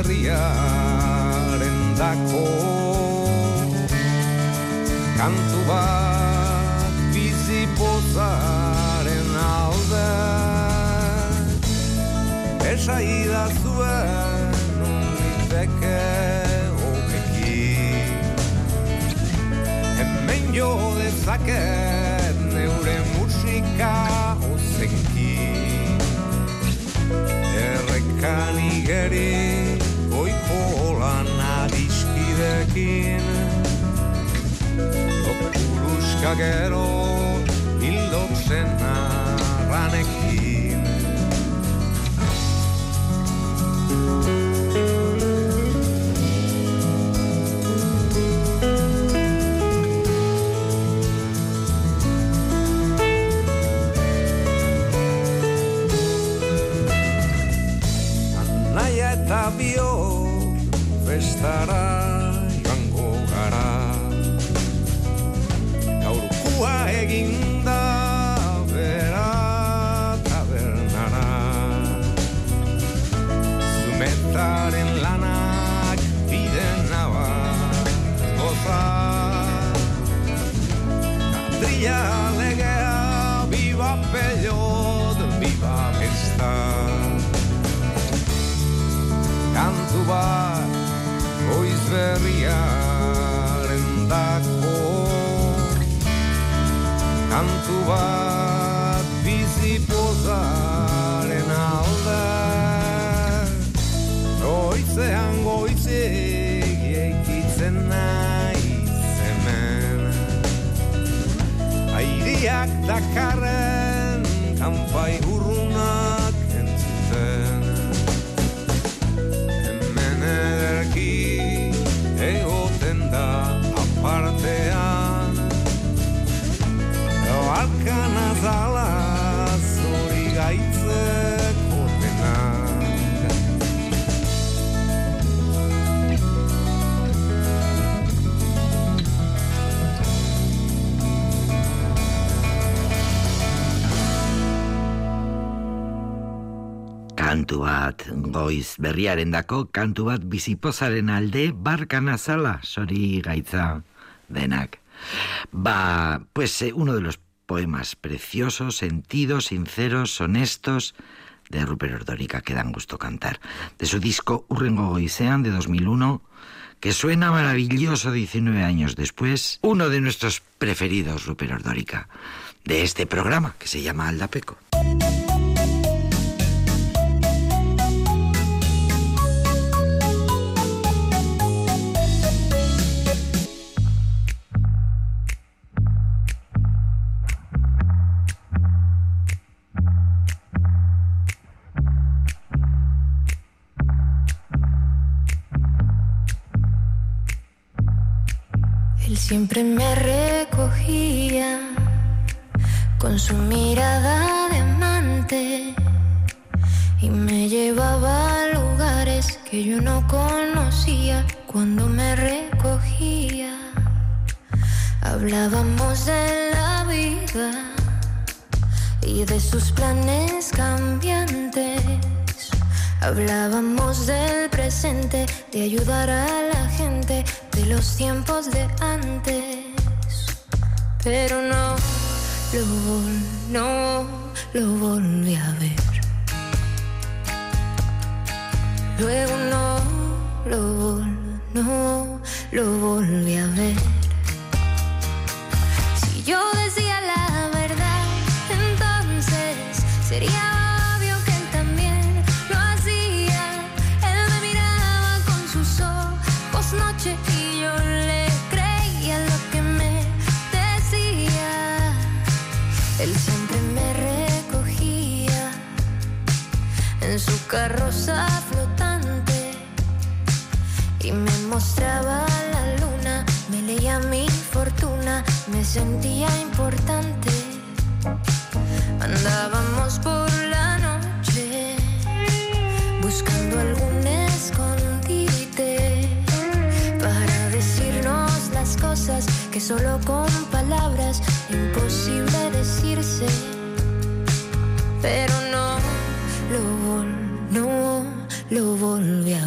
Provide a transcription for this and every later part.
herriaren dako. Kantu bat bizi pozaren alde. Esa idazuen unbiteke hemen jo dezaket neure musika ozenki errekan igerin skin. Οπούλους για καιρό ήλωξενάραν εκείν. Ανάγια τα βιώ, φεσταρά berriaren dako, kantu bat bizipozaren alde barkan azala, sori gaitza denak. Va, pues eh, uno de los poemas preciosos, sentidos, sinceros, honestos de Rupert Ordórica que dan gusto cantar. De su disco Urrengo Goizean de 2001, que suena maravilloso 19 años después, uno de nuestros preferidos, Rupert Ordórica, de este programa que se llama Aldapeco. Siempre me recogía con su mirada de amante y me llevaba a lugares que yo no conocía cuando me recogía. Hablábamos de la vida y de sus planes cambiantes. Hablábamos del presente, de ayudar a la gente, los tiempos de antes. Pero no lo no lo volví a ver. Luego no lo no lo volví a ver. Si yo decía la verdad, entonces sería en su carroza flotante y me mostraba la luna, me leía mi fortuna, me sentía importante. Andábamos por la noche buscando algún escondite para decirnos las cosas que solo con palabras imposible decirse. Lo vol- no lo volvió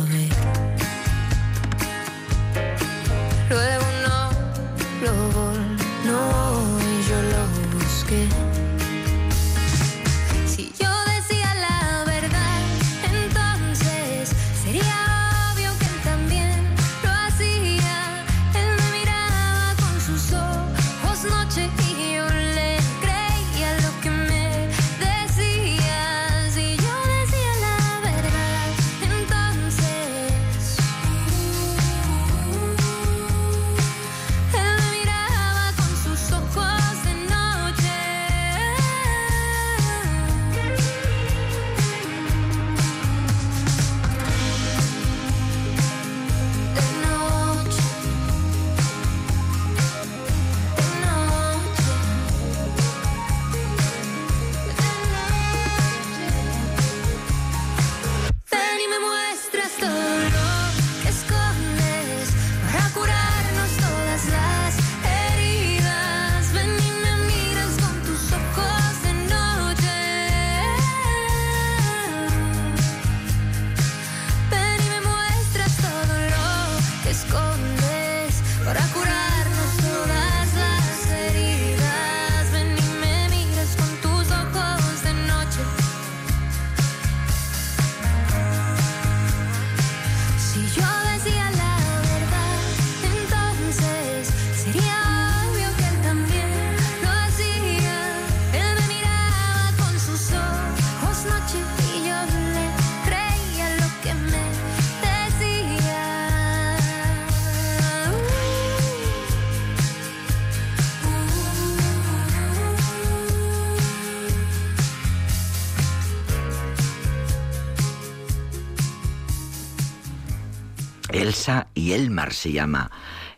se llama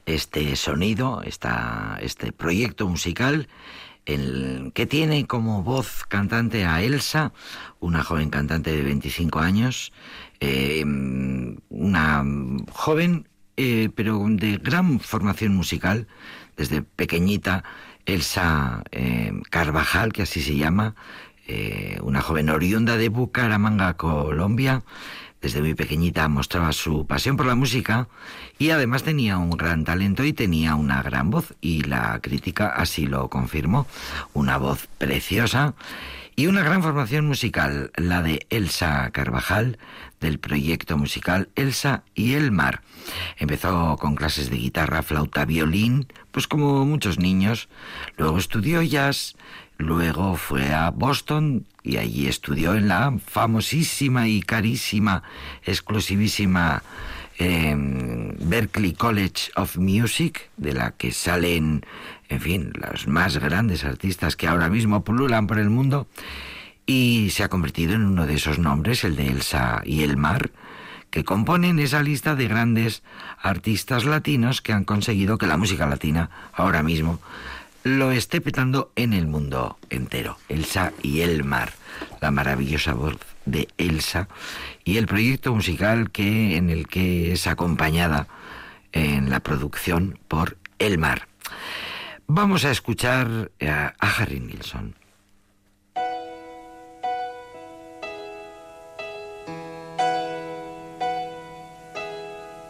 este sonido, esta, este proyecto musical el que tiene como voz cantante a Elsa, una joven cantante de 25 años, eh, una joven eh, pero de gran formación musical, desde pequeñita, Elsa eh, Carvajal, que así se llama, una joven oriunda de Bucaramanga, Colombia, desde muy pequeñita mostraba su pasión por la música y además tenía un gran talento y tenía una gran voz y la crítica así lo confirmó. Una voz preciosa y una gran formación musical, la de Elsa Carvajal, del proyecto musical Elsa y el mar. Empezó con clases de guitarra, flauta, violín, pues como muchos niños. Luego estudió jazz, luego fue a Boston y allí estudió en la famosísima y carísima, exclusivísima eh, College of Music, de la que salen, en fin, los más grandes artistas que ahora mismo pululan por el mundo, y se ha convertido en uno de esos nombres, el de Elsa y el mar, que componen esa lista de grandes artistas latinos que han conseguido que la música latina ahora mismo lo esté petando en el mundo entero. Elsa y el mar, la maravillosa voz de Elsa y el proyecto musical que en el que es acompañada en la producción por El Mar. Vamos a escuchar a, a Harry Nilsson.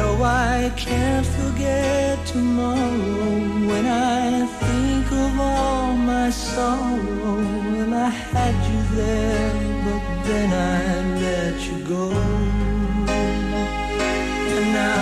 No, I can't forget tomorrow when I think of all my sorrow. Well, I had you there, but then I let you go. And now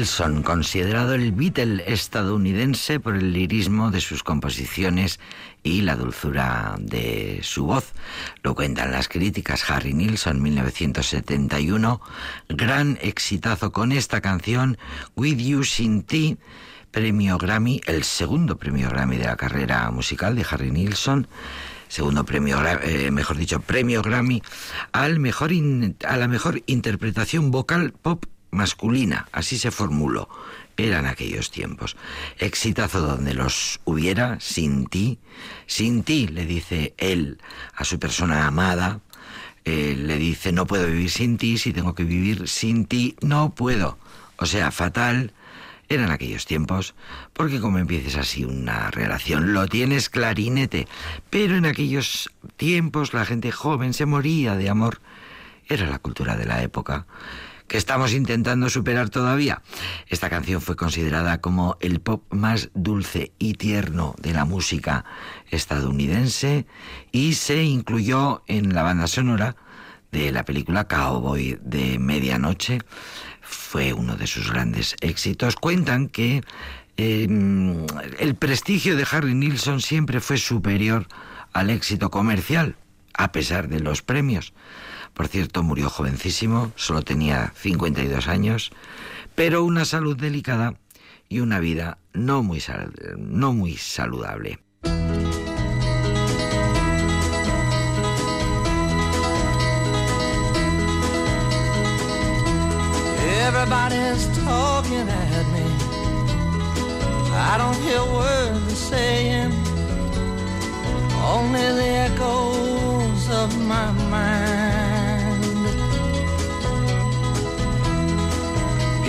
Nilsson, considerado el Beatle estadounidense por el lirismo de sus composiciones y la dulzura de su voz. Lo cuentan las críticas. Harry Nilsson, 1971, gran exitazo con esta canción, With You Sin premio Grammy, el segundo premio Grammy de la carrera musical de Harry Nilsson segundo premio, eh, mejor dicho, premio Grammy al mejor a la mejor interpretación vocal pop masculina, así se formuló. Eran aquellos tiempos. Exitazo donde los hubiera, sin ti, sin ti, le dice él a su persona amada, eh, le dice, no puedo vivir sin ti, si tengo que vivir sin ti, no puedo. O sea, fatal. Eran aquellos tiempos, porque como empieces así una relación, lo tienes clarinete. Pero en aquellos tiempos la gente joven se moría de amor. Era la cultura de la época que estamos intentando superar todavía. Esta canción fue considerada como el pop más dulce y tierno de la música estadounidense y se incluyó en la banda sonora de la película Cowboy de Medianoche. Fue uno de sus grandes éxitos. Cuentan que eh, el prestigio de Harry Nilsson siempre fue superior al éxito comercial, a pesar de los premios. Por cierto, murió jovencísimo, solo tenía 52 años, pero una salud delicada y una vida no muy, no muy saludable. Everybody's talking at me. I don't hear words they're saying, only the echoes of my mind.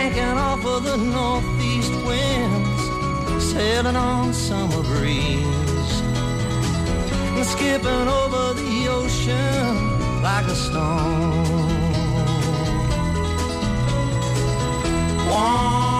Banking off of the northeast winds, sailing on summer breeze. And skipping over the ocean like a stone. I'm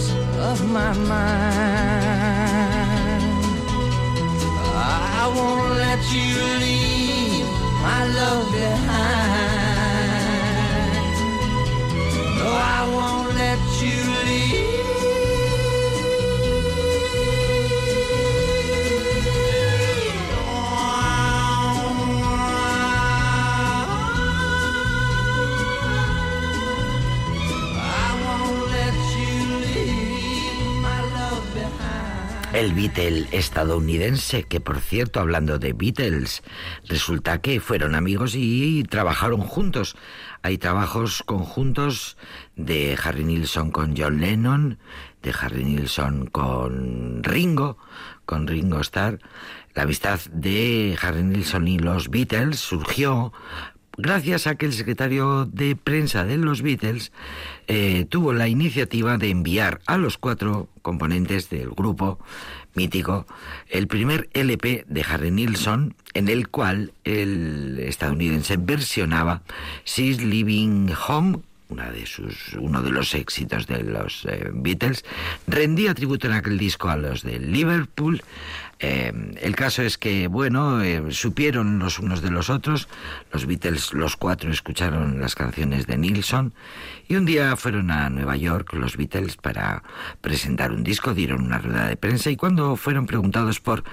of my mind. I won't let you leave my love behind. El Beatle estadounidense, que por cierto, hablando de Beatles, resulta que fueron amigos y trabajaron juntos. Hay trabajos conjuntos de Harry Nilsson con John Lennon, de Harry Nilsson con Ringo, con Ringo Starr. La amistad de Harry Nilsson y los Beatles surgió gracias a que el secretario de prensa de los Beatles eh, tuvo la iniciativa de enviar a los cuatro componentes del grupo mítico el primer LP de Harry Nilsson en el cual el estadounidense versionaba She's Living Home una de sus, uno de los éxitos de los eh, Beatles, rendía tributo en aquel disco a los de Liverpool. Eh, el caso es que, bueno, eh, supieron los unos de los otros, los Beatles, los cuatro, escucharon las canciones de Nilsson. Y un día fueron a Nueva York los Beatles para presentar un disco, dieron una rueda de prensa y cuando fueron preguntados por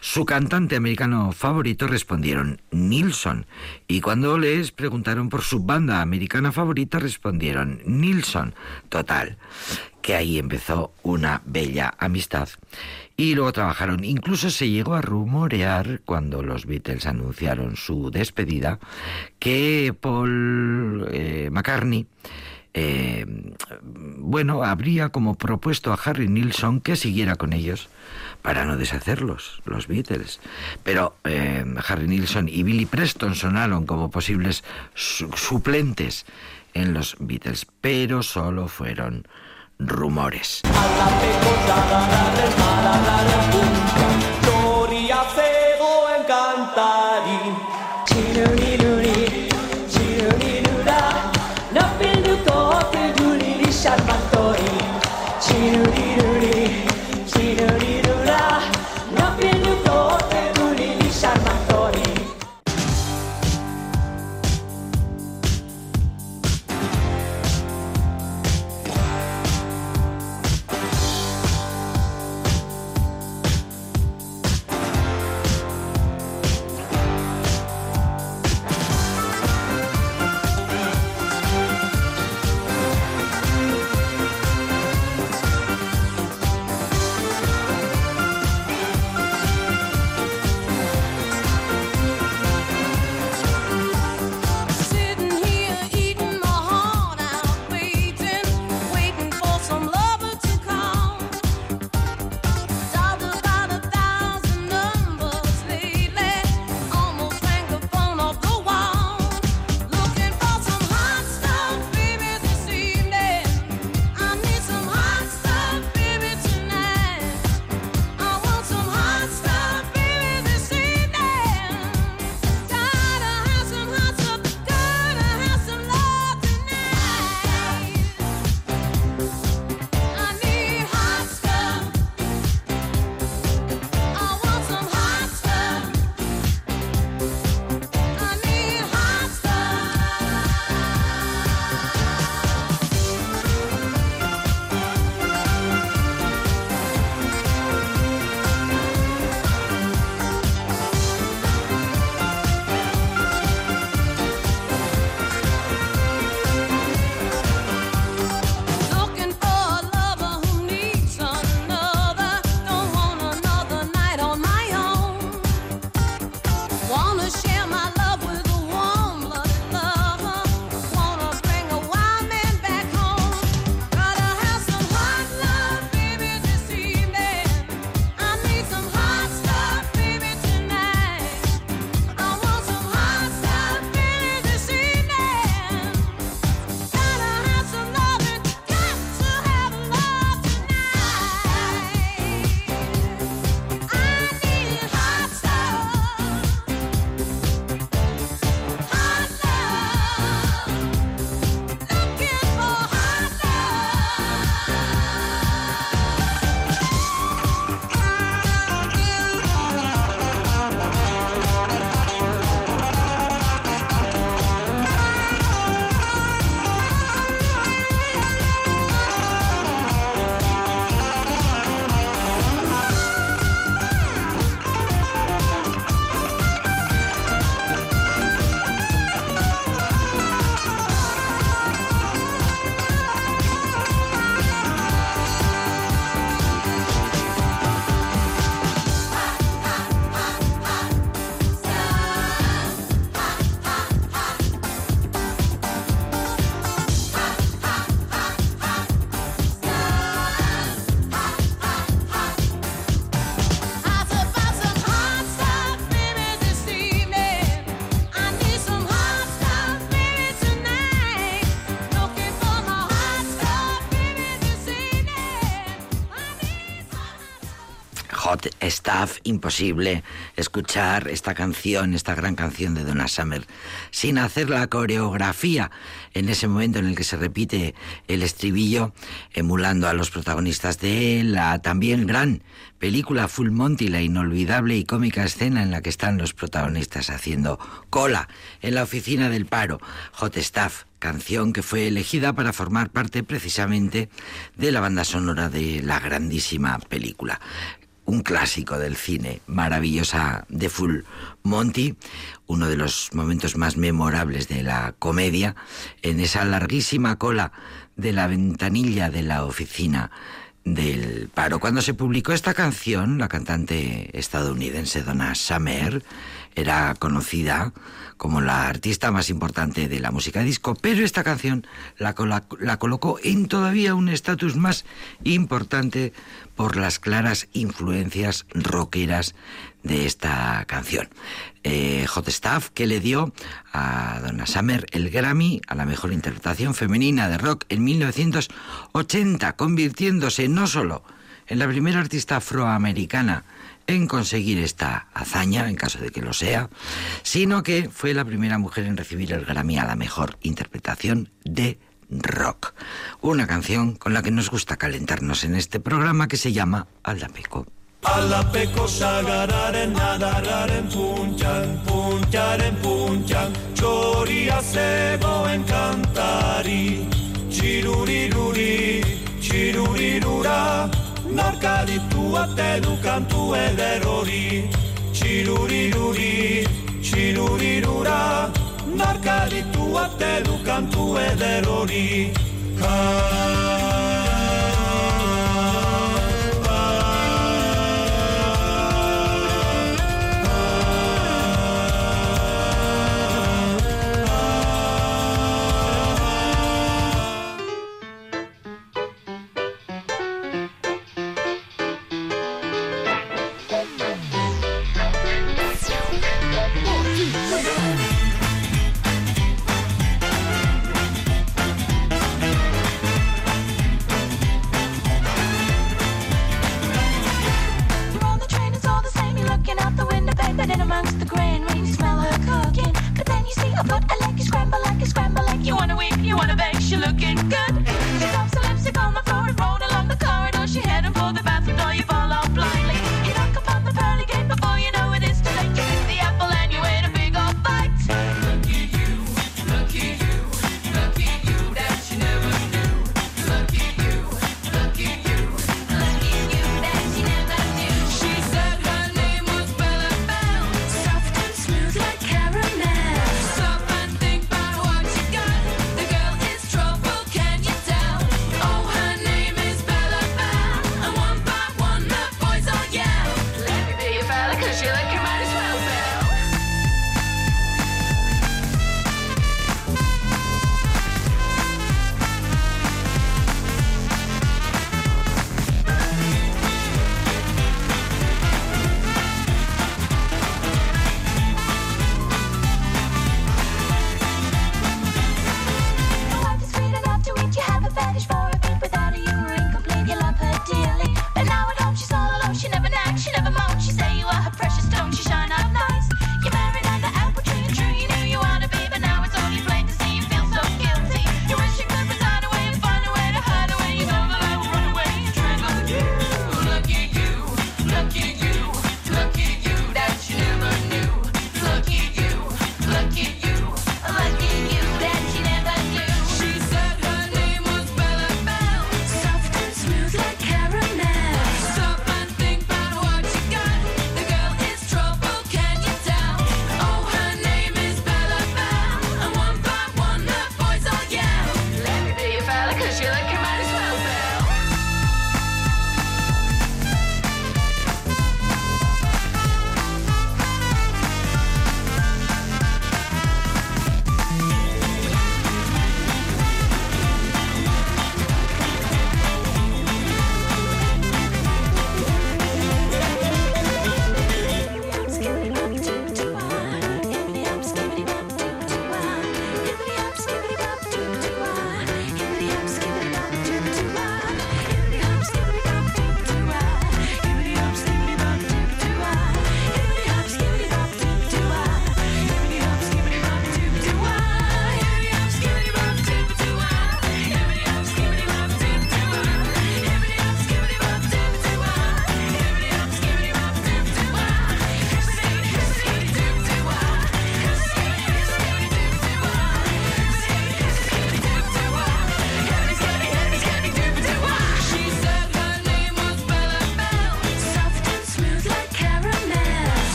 su cantante americano favorito respondieron Nilsson. Y cuando les preguntaron por su banda americana favorita respondieron Nilsson. Total, que ahí empezó una bella amistad y luego trabajaron. Incluso se llegó a rumorear cuando los Beatles anunciaron su despedida que Paul eh, McCartney eh, bueno, habría como propuesto a Harry Nilsson que siguiera con ellos para no deshacerlos, los Beatles. Pero eh, Harry Nilsson y Billy Preston sonaron como posibles su suplentes en los Beatles, pero solo fueron rumores. Imposible escuchar esta canción, esta gran canción de Donna Summer, sin hacer la coreografía en ese momento en el que se repite el estribillo, emulando a los protagonistas de la también gran película Full Monty, la inolvidable y cómica escena en la que están los protagonistas haciendo cola en la oficina del paro, Hot Stuff, canción que fue elegida para formar parte precisamente de la banda sonora de la grandísima película un clásico del cine, maravillosa de Full Monty, uno de los momentos más memorables de la comedia, en esa larguísima cola de la ventanilla de la oficina del paro. Cuando se publicó esta canción, la cantante estadounidense Donna Summer era conocida como la artista más importante de la música disco, pero esta canción la, colocó en todavía un estatus más importante por las claras influencias rockeras de esta canción. Eh, Hot Stuff, que le dio a Donna Summer el Grammy a la mejor interpretación femenina de rock en 1980, convirtiéndose no solo en la primera artista afroamericana en conseguir esta hazaña, en caso de que lo sea, sino que fue la primera mujer en recibir el Grammy a la mejor interpretación de rock. Una canción con la que nos gusta calentarnos en este programa que se llama. Alapeko sagararen puntxan, puntxaren puntxan, txoria zegoen narkaditu ate du kantu eder hori. Txiruriruri, txirurirura, narkaditu ate du kantu eder hori. You're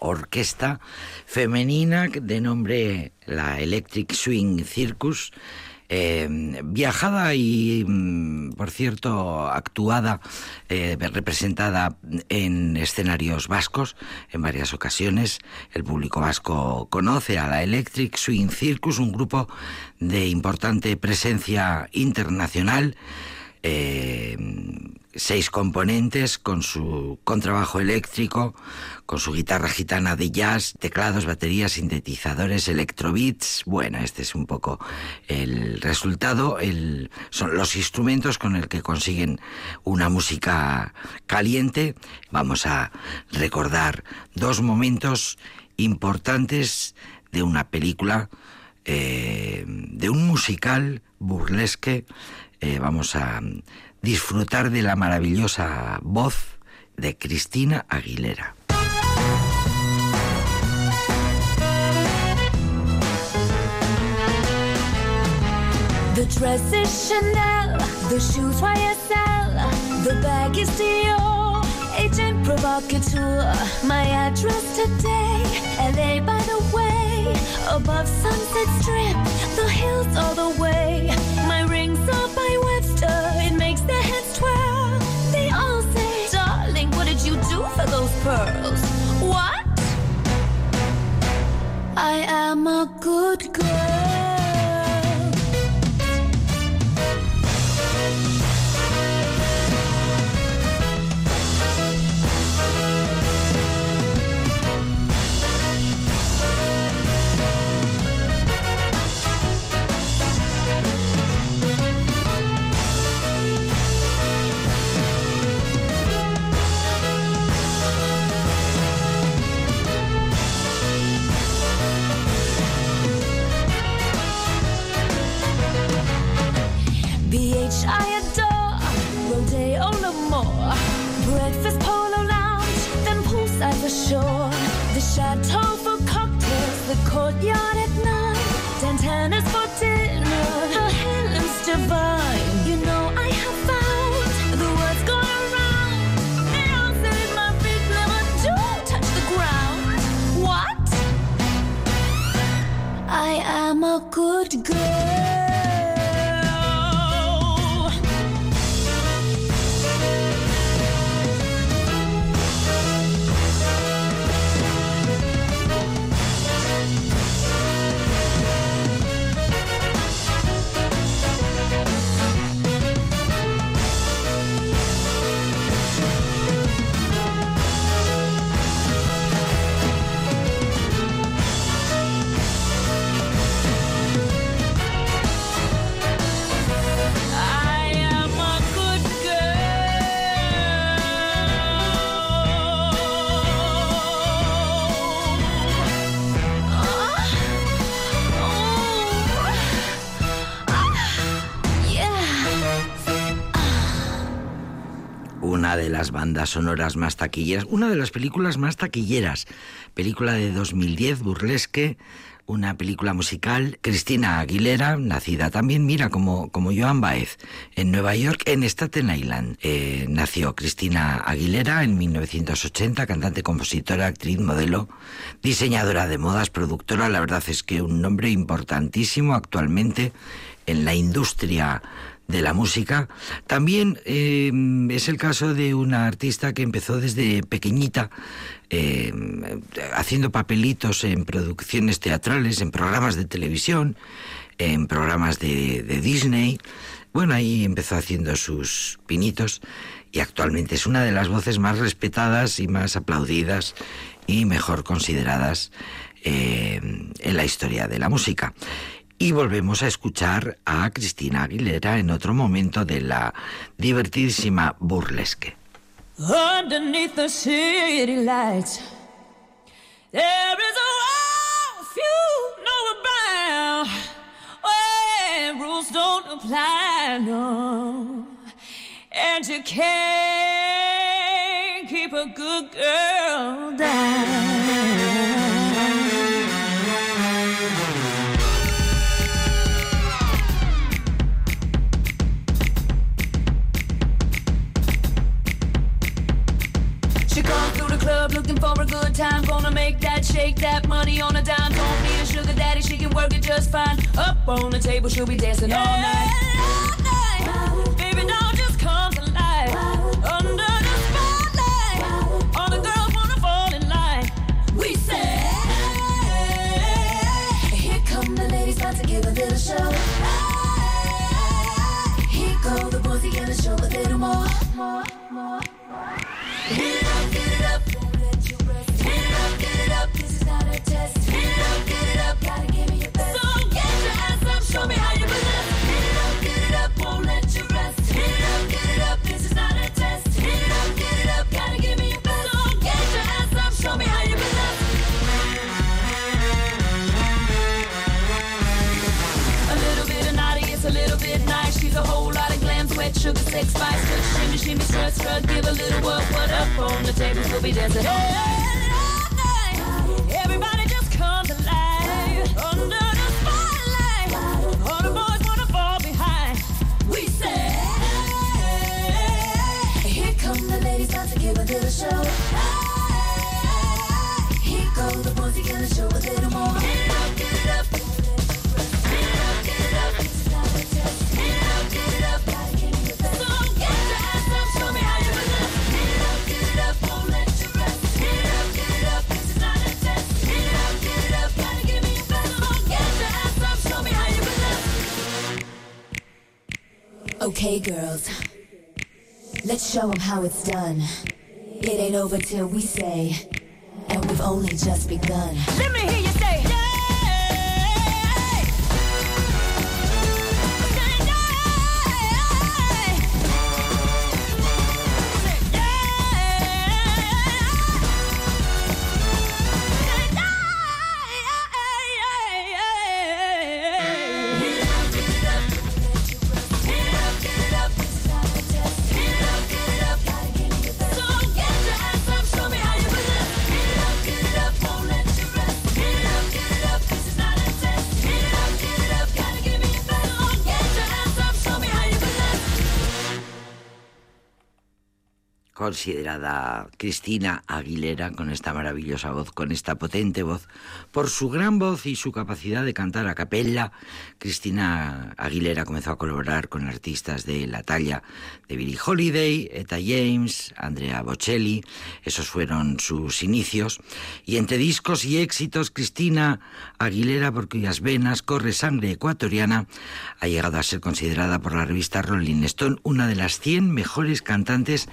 orquesta femenina de nombre la Electric Swing Circus, eh, viajada y, mm, por cierto, actuada, eh, representada en escenarios vascos en varias ocasiones. El público vasco conoce a la Electric Swing Circus, un grupo de importante presencia internacional. eh, seis componentes con su contrabajo eléctrico, con su guitarra gitana de jazz, teclados, baterías, sintetizadores, electrobeats. Bueno, este es un poco el resultado. El, son los instrumentos con el que consiguen una música caliente. Vamos a recordar dos momentos importantes de una película, eh, de un musical burlesque. Eh, vamos a disfrutar de la maravillosa voz de Cristina Aguilera. The dress is Chanel, the shoes YSL, the bag is Dior, agent provocateur. My address today, LA by the way, above Sunset Strip, the hills all the way. My rings are I am a good girl. Courtyard at night, Dantana's for dinner, her Helen's divine. Bandas sonoras más taquilleras, una de las películas más taquilleras. Película de 2010, burlesque, una película musical. Cristina Aguilera, nacida también, mira, como, como Joan Baez, en Nueva York, en Staten Island. Eh, nació Cristina Aguilera en 1980, cantante, compositora, actriz, modelo, diseñadora de modas, productora. La verdad es que un nombre importantísimo actualmente en la industria de la música. También eh, es el caso de una artista que empezó desde pequeñita eh, haciendo papelitos en producciones teatrales, en programas de televisión, en programas de, Disney. Bueno, ahí empezó haciendo sus pinitos y actualmente es una de las voces más respetadas y más aplaudidas y mejor consideradas eh, en la historia de la música. Y volvemos a escuchar a Cristina Aguilera en otro momento de la divertidísima burlesque. Underneath the city lights, there is a world few know about. Where rules don't apply, no. And you can't keep a good girl down. Club looking for a good time. Gonna make that shake that money on a dime. Don't need a sugar daddy, she can work it just fine. Up on the table, she'll be dancing all night. Baby, don't just come to life. Under the spotlight, all the girls wanna fall in line. We say, Here come the ladies, about to give a little show. Here go the boys, they gonna show a little more. more, more. Get it sugar, sex, spice. Good shimmy, shimmy. Give a little what, what up on the tables. We'll be dancing all. Everybody just come. Under the spotlight. All the boys wanna fall behind. We say, Here come the ladies, about to give a little show. Here go the boys, gonna show a little Okay, girls. Let's show them how it's done. It ain't over till we say, and we've only just begun. Let me hear you considerada Cristina Aguilera con esta maravillosa voz, con esta potente voz, por su gran voz y su capacidad de cantar a capella. Cristina Aguilera comenzó a colaborar con artistas de la talla de Billie Holiday, Etta James, Andrea Bocelli, esos fueron sus inicios. Y entre discos y éxitos, Cristina Aguilera, por cuyas venas corre sangre ecuatoriana, ha llegado a ser considerada por la revista Rolling Stone una de las 100 mejores cantantes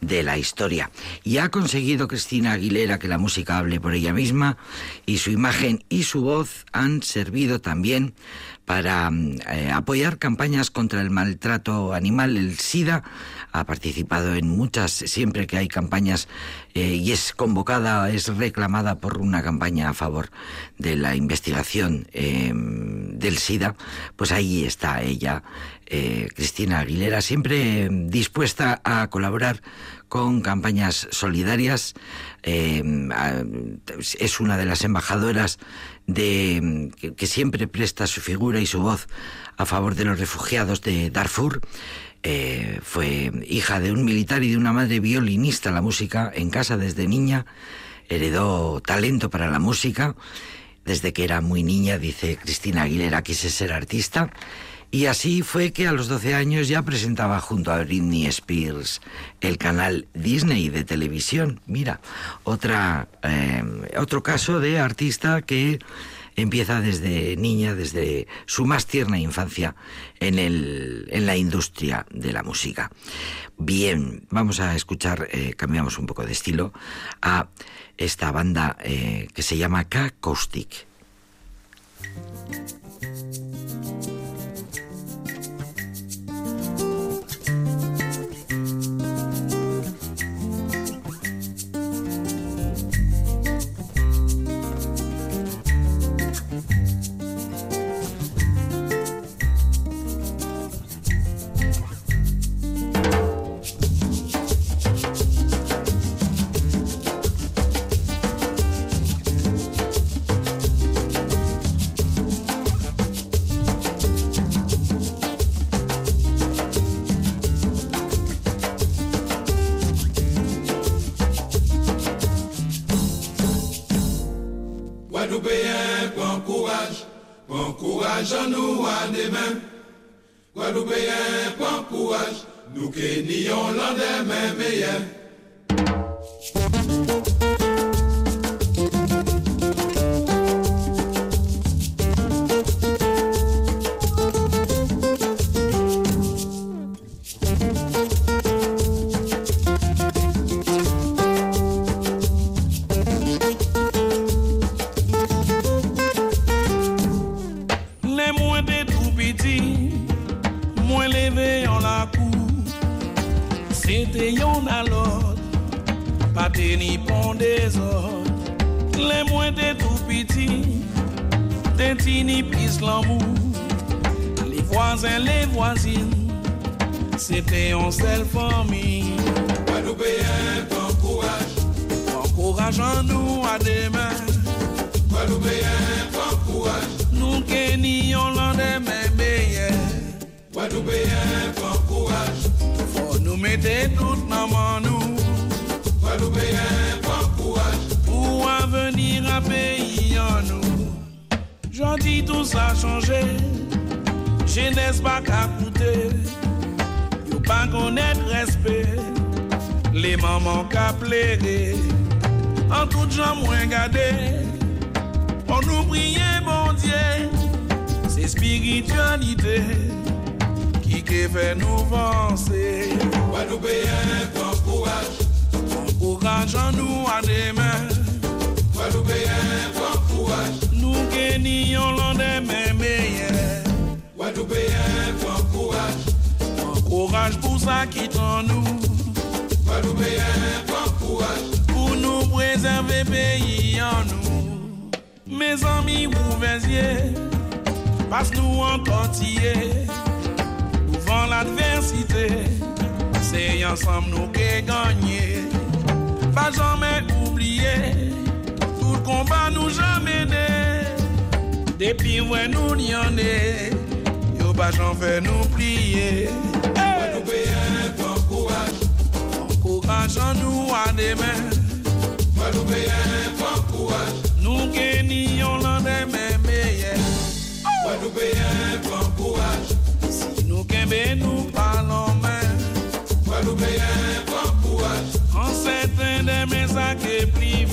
de la historia. Y ha conseguido Cristina Aguilera que la música hable por ella misma y su imagen y su voz han servido también para mm, eh, apoyar campañas contra el maltrato animal, el SIDA. Ha participado en muchas, siempre que hay campañas eh, y es convocada, es reclamada por una campaña a favor de la investigación eh, del SIDA, pues ahí está ella, eh, Cristina Aguilera, siempre dispuesta a colaborar con campañas solidarias. a- es una de las embajadoras de, que, que siempre presta su figura y su voz a favor de los refugiados de Darfur. Eh, fue hija de un militar y de una madre violinista. La música en casa desde niña heredó talento para la música. Desde que era muy niña, dice Cristina Aguilera, quise ser artista. Y así fue que a los 12 años ya presentaba junto a Britney Spears el canal Disney de televisión. Mira, otra, eh, otro caso de artista que empieza desde niña, desde su más tierna infancia, en, el, en la industria de la música. Bien, vamos a escuchar, eh, cambiamos un poco de estilo, a esta banda eh, que se llama K-Caustic. C'était yon à l'autre, pas de ni pon des autres. Les moins des tout petits, des tini pis l'amour. Les voisins, les voisines, c'était en seule famille. Guadeloupéens, prends courage, Encourageons-nous à demain, Guadeloupéens, prends courage, nous qui nions lendemain meilleur. Guadeloupéens, prends courage, Faut nous mettre tout dans main nous. Guadeloupéens, prends courage, pour avenir à pays en nous. J'en dis tout ça changé, jeunesse pas qu'à coûter, yo pas connaître respect, les mamans qu'à plaider, en tout gens moins gardé, on nous prier bon Dieu, c'est spiritualité qui qui fait nous avancer. Guadeloupéens, prends courage, Encourageons-nous à demain. Guadeloupéens, prends courage, Nous qui nions lendemain meilleur. Guadeloupéens, prends courage, Encourage pour ça qui en nous. Guadeloupéens, prends courage, Pour nous préserver pays en nous. Mes amis, ouverts passe-nous encore tirer. Devant l'adversité, c'est ensemble nous qui gagnons. Pas jamais oublier, tout combat nous jamais né. Depuis ouais nous n'y en est, yo pas j'en fait nous plier. Hey! Guadeloupéens, prends courage, Encourageons-nous à demain. Guadeloupéens, prends courage, Nous qui nions lendemain meilleur. Guadeloupéens, prends courage, Si nous qu'aimons, nous parlons main. Guadeloupéens, prends courage, En certains de mes sacs plus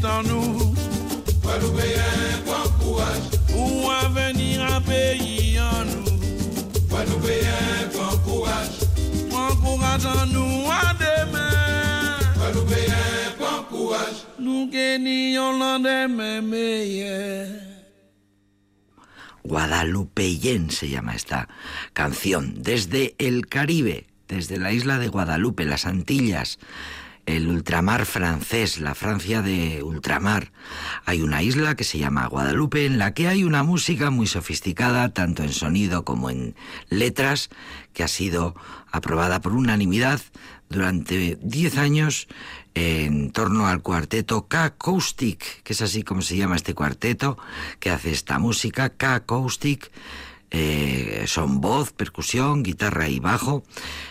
petit en nous. Guadeloupéens, prends courage, Pour avenir à pays en nous. Guadeloupéens, prends courage, Encourageons-nous à demain. Guadeloupéens, prends courage, Nous gagnons lendemain meilleur. Guadalupeyen se llama esta canción, desde el Caribe, desde la isla de Guadalupe, las Antillas. El ultramar francés, la Francia de ultramar. Hay una isla que se llama Guadalupe en la que hay una música muy sofisticada, tanto en sonido como en letras, que ha sido aprobada por unanimidad durante 10 años en torno al cuarteto K-Acoustic, que es así como se llama este cuarteto, que hace esta música, K-Acoustic, eh, son voz, percusión, guitarra y bajo.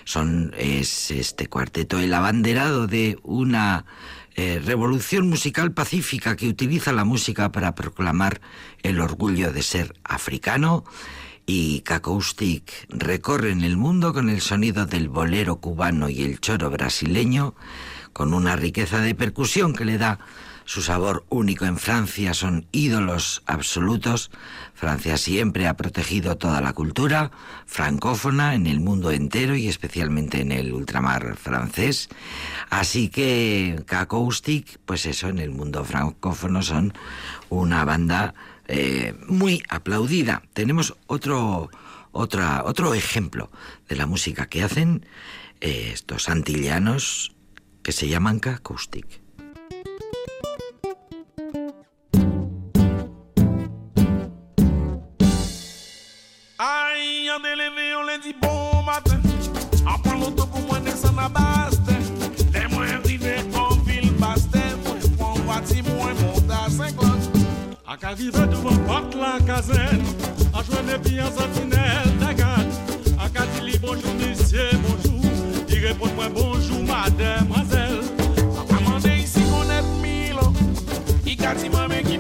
Son es este cuarteto el abanderado de una eh, revolución musical pacífica que utiliza la música para proclamar el orgullo de ser africano. Y Cacoustic recorren el mundo con el sonido del bolero cubano y el choro brasileño, con una riqueza de percusión que le da su sabor único en Francia son ídolos absolutos. Francia siempre ha protegido toda la cultura francófona en el mundo entero y especialmente en el ultramar francés. Así que Cacoustic, pues eso, en el mundo francófono son una banda eh, muy aplaudida. Tenemos otro, otro ejemplo de la música que hacen eh, estos antillanos que se llaman Cacoustic. on les dit bon matin. Après l'auto pour moi, n'est ça n'a baste. Les moins arrivés en ville baste. Moi, je moi, monte à 50. À qu'à vivre devant porte la caserne. À jouer des pieds en sentinelle. À dire bonjour, monsieur, bonjour. Il répond-moi bonjour, mademoiselle. À commander ici mon 9 000. Il gâtit moi, mais qui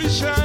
chave.